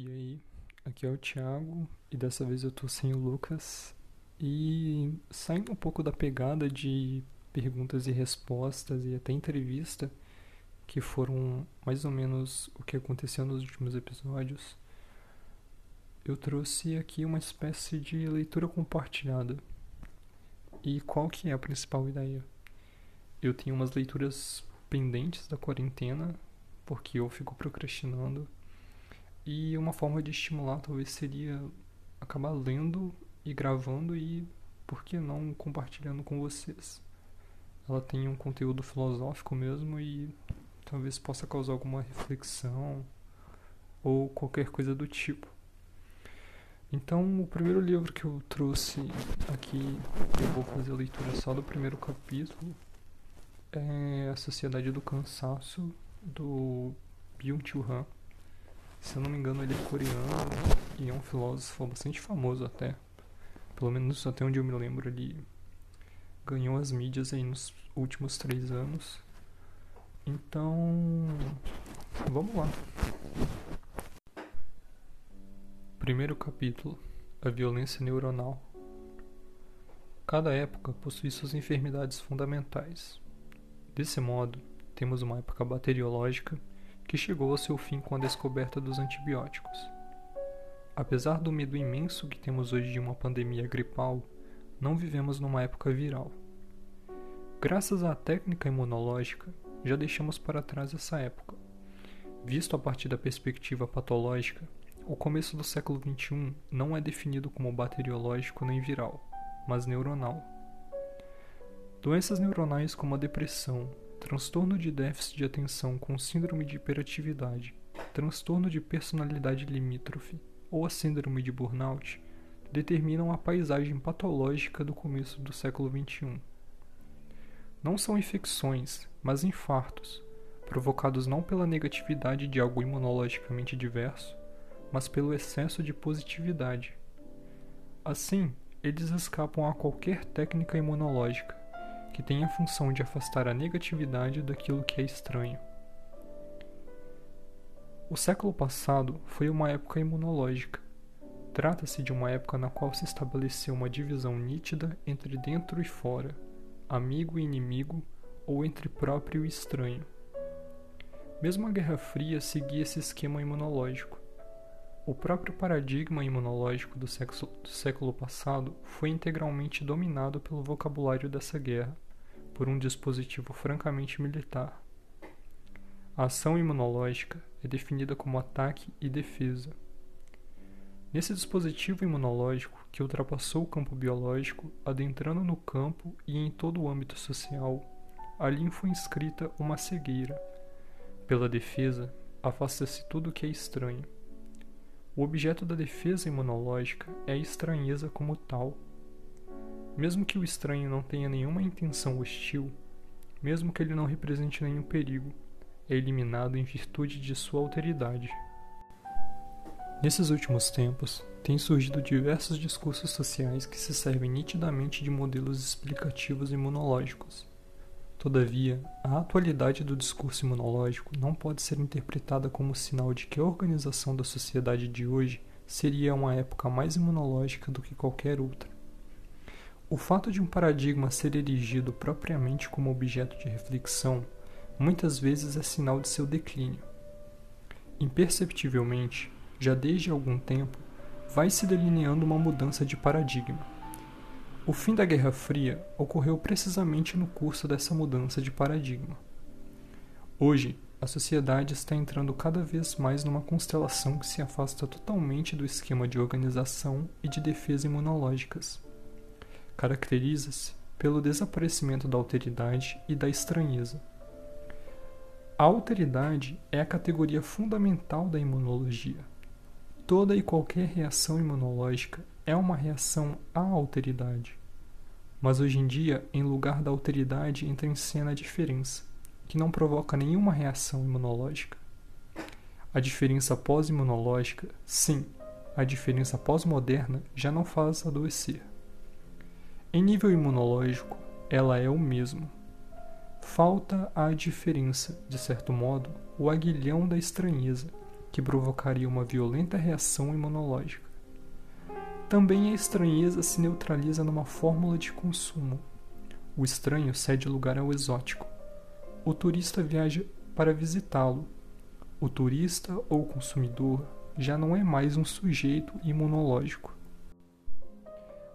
E aí, aqui é o Thiago e dessa vez eu tô sem o Lucas e saindo um pouco da pegada de perguntas e respostas e até entrevista, que foram mais ou menos o que aconteceu nos últimos episódios, eu trouxe aqui uma espécie de leitura compartilhada. E qual que é a principal ideia? Eu tenho umas leituras pendentes da quarentena, porque eu fico procrastinando e uma forma de estimular talvez seria acabar lendo e gravando e, por que não, compartilhando com vocês. Ela tem um conteúdo filosófico mesmo e talvez possa causar alguma reflexão ou qualquer coisa do tipo. Então, o primeiro livro que eu trouxe aqui, eu vou fazer a leitura só do primeiro capítulo, é A Sociedade do Cansaço, do Byung-Chul Han. Se eu não me engano, ele é coreano e é um filósofo bastante famoso até. Pelo menos até onde eu me lembro, ele ganhou as mídias aí nos últimos três anos. Então, vamos lá. Primeiro capítulo: A violência neuronal. Cada época possui suas enfermidades fundamentais. Desse modo, temos uma época bacteriológica que chegou ao seu fim com a descoberta dos antibióticos. Apesar do medo imenso que temos hoje de uma pandemia gripal, não vivemos numa época viral. Graças à técnica imunológica, já deixamos para trás essa época. Visto a partir da perspectiva patológica, o começo do século XXI não é definido como bacteriológico nem viral, mas neuronal. Doenças neuronais como a depressão, transtorno de déficit de atenção com síndrome de hiperatividade, transtorno de personalidade limítrofe ou a síndrome de burnout determinam a paisagem patológica do começo do século XXI. Não são infecções, mas infartos, provocados não pela negatividade de algo imunologicamente diverso, mas pelo excesso de positividade. Assim, eles escapam a qualquer técnica imunológica, que tem a função de afastar a negatividade daquilo que é estranho. O século passado foi uma época imunológica. Trata-se de uma época na qual se estabeleceu uma divisão nítida entre dentro e fora, amigo e inimigo, ou entre próprio e estranho. Mesmo a Guerra Fria seguia esse esquema imunológico. O próprio paradigma imunológico do século, do século passado foi integralmente dominado pelo vocabulário dessa guerra por um dispositivo francamente militar. A ação imunológica é definida como ataque e defesa. Nesse dispositivo imunológico que ultrapassou o campo biológico, adentrando no campo e em todo o âmbito social, ali foi inscrita uma cegueira. Pela defesa, afasta-se tudo o que é estranho. O objeto da defesa imunológica é a estranheza como tal mesmo que o estranho não tenha nenhuma intenção hostil, mesmo que ele não represente nenhum perigo, é eliminado em virtude de sua alteridade. Nesses últimos tempos, têm surgido diversos discursos sociais que se servem nitidamente de modelos explicativos imunológicos. Todavia, a atualidade do discurso imunológico não pode ser interpretada como sinal de que a organização da sociedade de hoje seria uma época mais imunológica do que qualquer outra. O fato de um paradigma ser erigido propriamente como objeto de reflexão muitas vezes é sinal de seu declínio. Imperceptivelmente, já desde algum tempo, vai se delineando uma mudança de paradigma. O fim da Guerra Fria ocorreu precisamente no curso dessa mudança de paradigma. Hoje, a sociedade está entrando cada vez mais numa constelação que se afasta totalmente do esquema de organização e de defesa imunológicas caracteriza-se pelo desaparecimento da alteridade e da estranheza. A alteridade é a categoria fundamental da imunologia. Toda e qualquer reação imunológica é uma reação à alteridade. Mas hoje em dia, em lugar da alteridade, entra em cena a diferença, que não provoca nenhuma reação imunológica. A diferença pós-imunológica, sim, a diferença pós-moderna já não faz adoecer. Em nível imunológico, ela é o mesmo. Falta a diferença, de certo modo, o aguilhão da estranheza, que provocaria uma violenta reação imunológica. Também a estranheza se neutraliza numa fórmula de consumo. O estranho cede lugar ao exótico. O turista viaja para visitá-lo. O turista ou consumidor já não é mais um sujeito imunológico.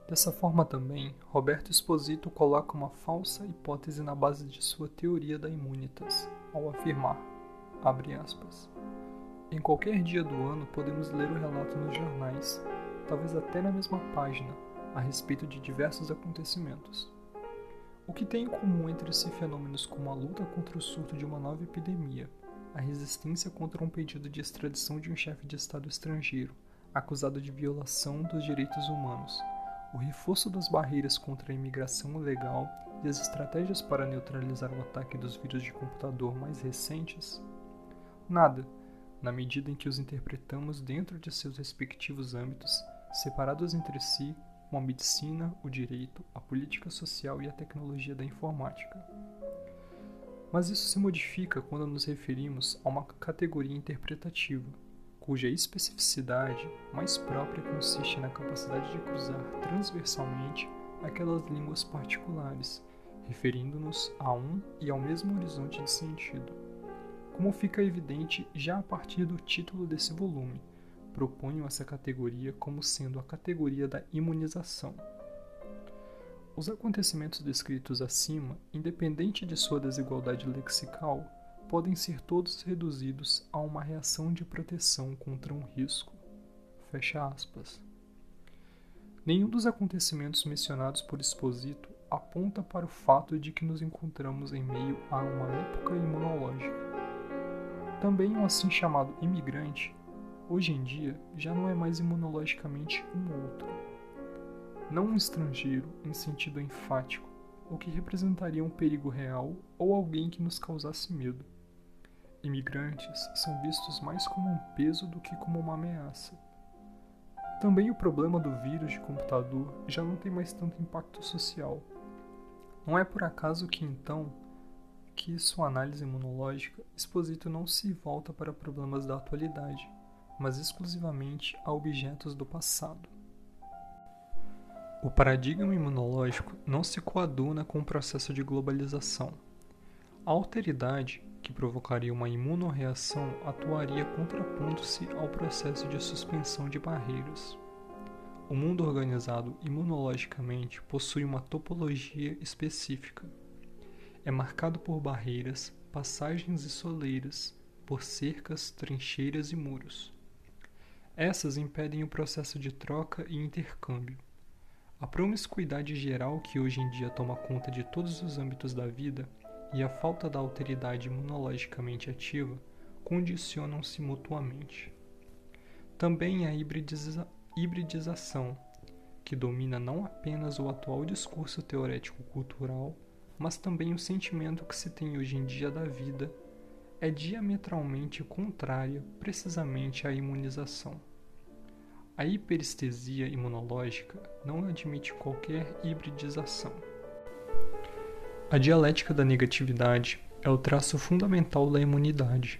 Dessa forma também, Roberto Esposito coloca uma falsa hipótese na base de sua teoria da imunitas, ao afirmar, abre aspas, em qualquer dia do ano podemos ler o relato nos jornais talvez até na mesma página, a respeito de diversos acontecimentos. O que tem em comum entre esses fenômenos como a luta contra o surto de uma nova epidemia, a resistência contra um pedido de extradição de um chefe de Estado estrangeiro, acusado de violação dos direitos humanos, o reforço das barreiras contra a imigração ilegal e as estratégias para neutralizar o ataque dos vírus de computador mais recentes? Nada, na medida em que os interpretamos dentro de seus respectivos âmbitos separados entre si como a medicina, o direito, a política social e a tecnologia da informática. Mas isso se modifica quando nos referimos a uma categoria interpretativa, cuja especificidade mais própria consiste na capacidade de cruzar transversalmente aquelas línguas particulares, referindo-nos a um e ao mesmo horizonte de sentido. Como fica evidente já a partir do título desse volume, proponho essa categoria como sendo a categoria da imunização. Os acontecimentos descritos acima, independente de sua desigualdade lexical, podem ser todos reduzidos a uma reação de proteção contra um risco. Fecha aspas. Nenhum dos acontecimentos mencionados por Exposito aponta para o fato de que nos encontramos em meio a uma época imunológica. Também o assim chamado imigrante hoje em dia já não é mais imunologicamente um outro. Não um estrangeiro em sentido enfático, o que representaria um perigo real ou alguém que nos causasse medo. Imigrantes são vistos mais como um peso do que como uma ameaça. Também o problema do vírus de computador já não tem mais tanto impacto social. Não é por acaso que então que sua análise imunológica Exposito não se volta para problemas da atualidade, mas exclusivamente a objetos do passado. O paradigma imunológico não se coaduna com o processo de globalização. A alteridade, que provocaria uma imunorreação, atuaria contrapondo-se ao processo de suspensão de barreiras. O mundo organizado imunologicamente possui uma topologia específica. É marcado por barreiras, passagens e soleiras, por cercas, trincheiras e muros. Essas impedem o processo de troca e intercâmbio. A promiscuidade geral que hoje em dia toma conta de todos os âmbitos da vida e a falta da alteridade imunologicamente ativa condicionam-se mutuamente. Também a hibridiza hibridização, que domina não apenas o atual discurso teorético-cultural, mas também o sentimento que se tem hoje em dia da vida é diametralmente contrária precisamente à imunização. A hiperestesia imunológica não admite qualquer hibridização. A dialética da negatividade é o traço fundamental da imunidade.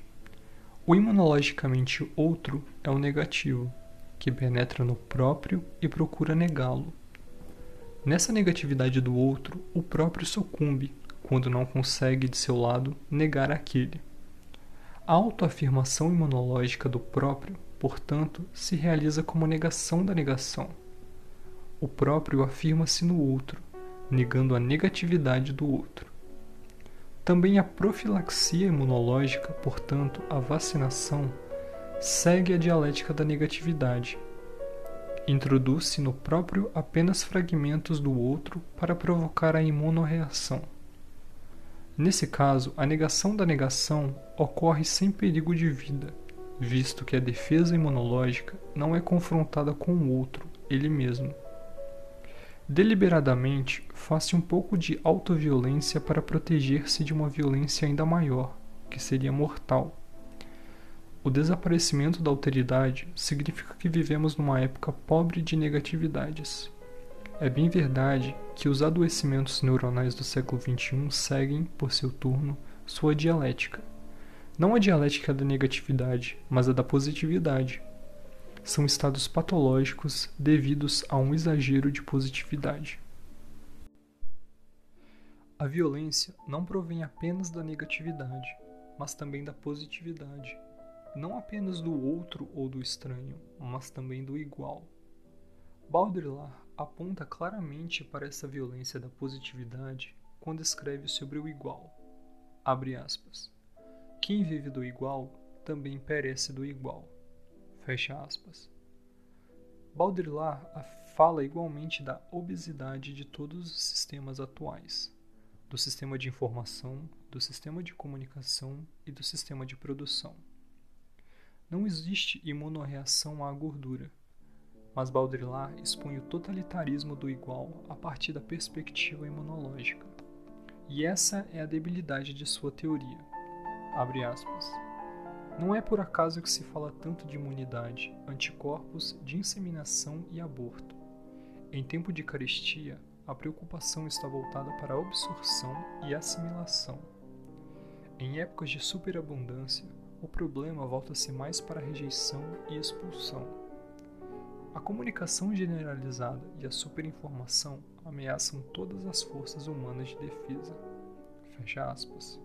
O imunologicamente outro é o negativo, que penetra no próprio e procura negá-lo. Nessa negatividade do outro, o próprio sucumbe quando não consegue de seu lado negar aquele. A autoafirmação imunológica do próprio, portanto, se realiza como negação da negação. O próprio afirma-se no outro, negando a negatividade do outro. Também a profilaxia imunológica, portanto, a vacinação, segue a dialética da negatividade. Introduz-se no próprio apenas fragmentos do outro para provocar a imunorreação. Nesse caso, a negação da negação ocorre sem perigo de vida, visto que a defesa imunológica não é confrontada com o outro, ele mesmo. Deliberadamente, faz-se um pouco de autoviolência para proteger-se de uma violência ainda maior, que seria mortal. O desaparecimento da alteridade significa que vivemos numa época pobre de negatividades. É bem verdade que os adoecimentos neuronais do século XXI seguem, por seu turno, sua dialética, Não a dialética da negatividade, mas a da positividade. São estados patológicos devidos a um exagero de positividade. A violência não provém apenas da negatividade, mas também da positividade, não apenas do outro ou do estranho, mas também do igual. Baudrillard aponta claramente para essa violência da positividade quando escreve sobre o igual. Abre aspas. Quem vive do igual também perece do igual. Fecha aspas. Baudrillard fala igualmente da obesidade de todos os sistemas atuais, do sistema de informação, do sistema de comunicação e do sistema de produção. Não existe imunorreação à gordura mas Baudrillard expõe o totalitarismo do igual a partir da perspectiva imunológica. E essa é a debilidade de sua teoria. Não é por acaso que se fala tanto de imunidade, anticorpos, de inseminação e aborto. Em tempo de carestia, a preocupação está voltada para a absorção e assimilação. Em épocas de superabundância, o problema volta-se mais para a rejeição e expulsão. A comunicação generalizada e a superinformação ameaçam todas as forças humanas de defesa. Fecha aspas.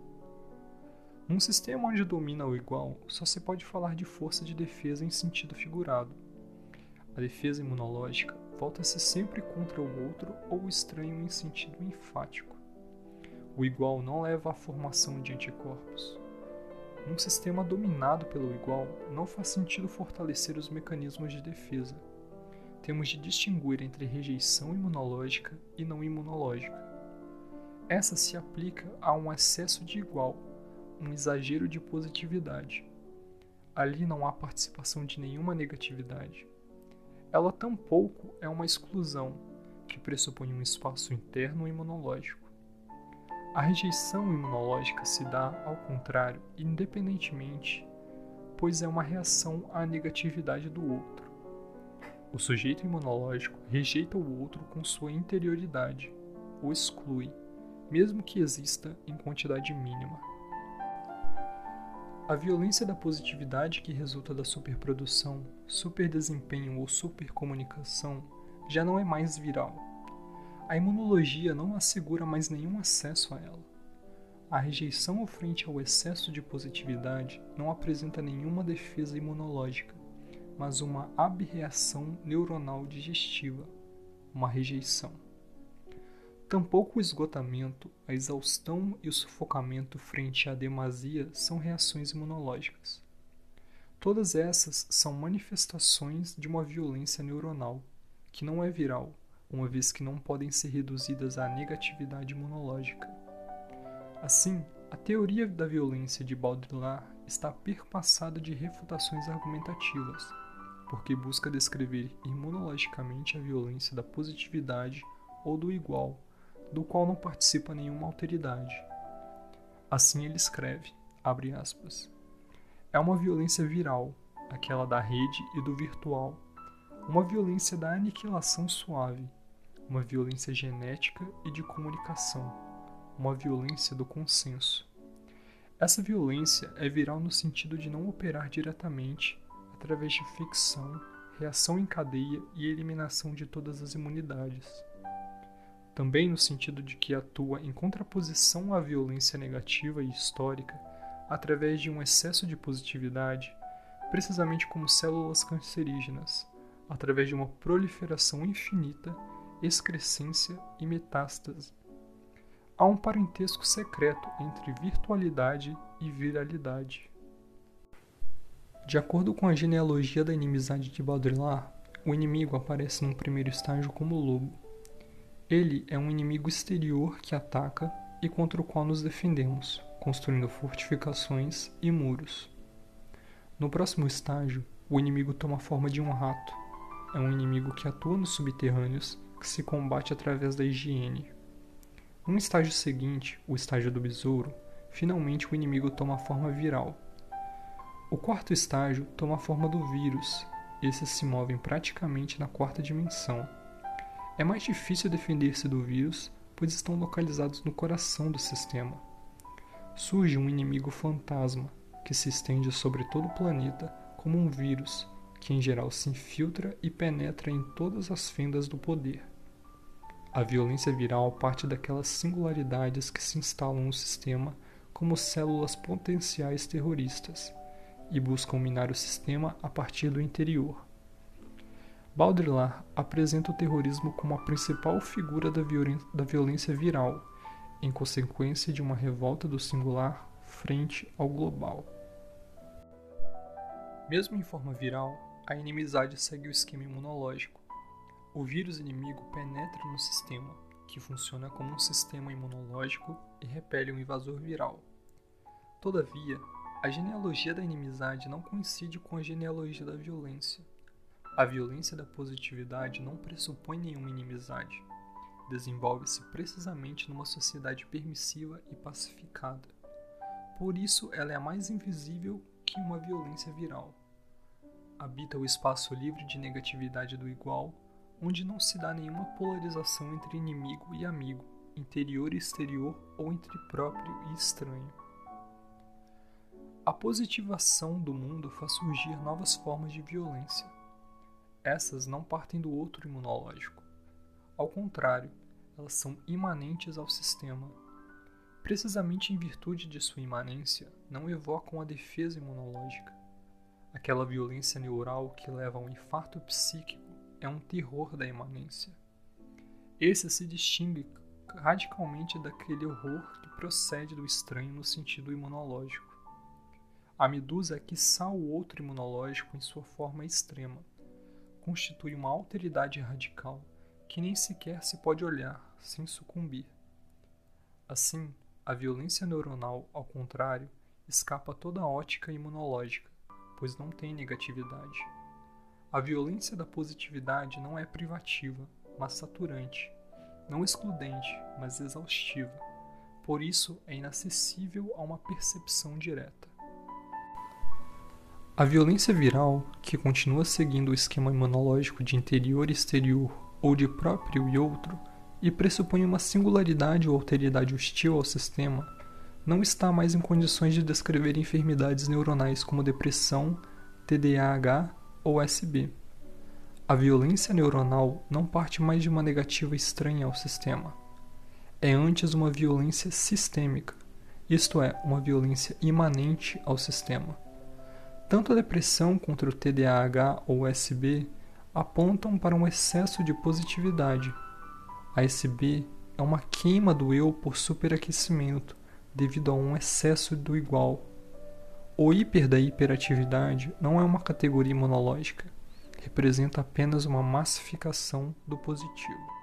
Num sistema onde domina o igual, só se pode falar de força de defesa em sentido figurado. A defesa imunológica volta-se sempre contra o outro ou o estranho em sentido enfático. O igual não leva à formação de anticorpos. Num sistema dominado pelo igual, não faz sentido fortalecer os mecanismos de defesa temos de distinguir entre rejeição imunológica e não imunológica. Essa se aplica a um excesso de igual, um exagero de positividade. Ali não há participação de nenhuma negatividade. Ela tampouco é uma exclusão, que pressupõe um espaço interno imunológico. A rejeição imunológica se dá, ao contrário, independentemente, pois é uma reação à negatividade do outro. O sujeito imunológico rejeita o outro com sua interioridade, o exclui, mesmo que exista em quantidade mínima. A violência da positividade que resulta da superprodução, superdesempenho ou supercomunicação já não é mais viral. A imunologia não assegura mais nenhum acesso a ela. A rejeição frente ao excesso de positividade não apresenta nenhuma defesa imunológica mas uma abreação neuronal digestiva, uma rejeição. Tampouco o esgotamento, a exaustão e o sufocamento frente à demasia são reações imunológicas. Todas essas são manifestações de uma violência neuronal, que não é viral, uma vez que não podem ser reduzidas à negatividade imunológica. Assim, a teoria da violência de Baudrillard está perpassada de refutações argumentativas, porque busca descrever imunologicamente a violência da positividade ou do igual, do qual não participa nenhuma alteridade. Assim ele escreve, abre aspas, é uma violência viral, aquela da rede e do virtual, uma violência da aniquilação suave, uma violência genética e de comunicação, uma violência do consenso. Essa violência é viral no sentido de não operar diretamente através de ficção, reação em cadeia e eliminação de todas as imunidades. Também no sentido de que atua em contraposição à violência negativa e histórica através de um excesso de positividade, precisamente como células cancerígenas, através de uma proliferação infinita, excrescência e metástase. Há um parentesco secreto entre virtualidade e viralidade. De acordo com a genealogia da inimizade de Baudrillard, o inimigo aparece num primeiro estágio como lobo. Ele é um inimigo exterior que ataca e contra o qual nos defendemos, construindo fortificações e muros. No próximo estágio, o inimigo toma a forma de um rato. É um inimigo que atua nos subterrâneos, que se combate através da higiene. No estágio seguinte, o estágio do besouro, finalmente o inimigo toma a forma viral o quarto estágio toma a forma do vírus. Esses se movem praticamente na quarta dimensão. É mais difícil defender-se do vírus, pois estão localizados no coração do sistema. Surge um inimigo fantasma, que se estende sobre todo o planeta como um vírus que em geral se infiltra e penetra em todas as fendas do poder. A violência viral parte daquelas singularidades que se instalam no sistema como células potenciais terroristas e buscam minar o sistema a partir do interior. Baudrillard apresenta o terrorismo como a principal figura da, da violência viral, em consequência de uma revolta do singular frente ao global. Mesmo em forma viral, a inimizade segue o esquema imunológico. O vírus inimigo penetra no sistema, que funciona como um sistema imunológico e repele um invasor viral. Todavia, a genealogia da inimizade não coincide com a genealogia da violência. A violência da positividade não pressupõe nenhuma inimizade. Desenvolve-se precisamente numa sociedade permissiva e pacificada. Por isso, ela é mais invisível que uma violência viral. Habita o espaço livre de negatividade do igual, onde não se dá nenhuma polarização entre inimigo e amigo, interior e exterior ou entre próprio e estranho. A positivação do mundo faz surgir novas formas de violência. Essas não partem do outro imunológico. Ao contrário, elas são imanentes ao sistema. Precisamente em virtude de sua imanência, não evocam a defesa imunológica. Aquela violência neural que leva a um infarto psíquico é um terror da imanência. Esse se distingue radicalmente daquele horror que procede do estranho no sentido imunológico. A medusa é quiçá o outro imunológico em sua forma extrema. Constitui uma alteridade radical que nem sequer se pode olhar sem sucumbir. Assim, a violência neuronal, ao contrário, escapa toda a ótica imunológica, pois não tem negatividade. A violência da positividade não é privativa, mas saturante, não excludente, mas exaustiva. Por isso, é inacessível a uma percepção direta. A violência viral, que continua seguindo o esquema imunológico de interior e exterior ou de próprio e outro, e pressupõe uma singularidade ou alteridade hostil ao sistema, não está mais em condições de descrever enfermidades neuronais como depressão, TDAH ou SB. A violência neuronal não parte mais de uma negativa estranha ao sistema. É antes uma violência sistêmica, isto é, uma violência imanente ao sistema. Tanto a depressão contra o TDAH ou SB apontam para um excesso de positividade. A SB é uma queima do eu por superaquecimento devido a um excesso do igual. O hiper da hiperatividade não é uma categoria monológica, representa apenas uma massificação do positivo.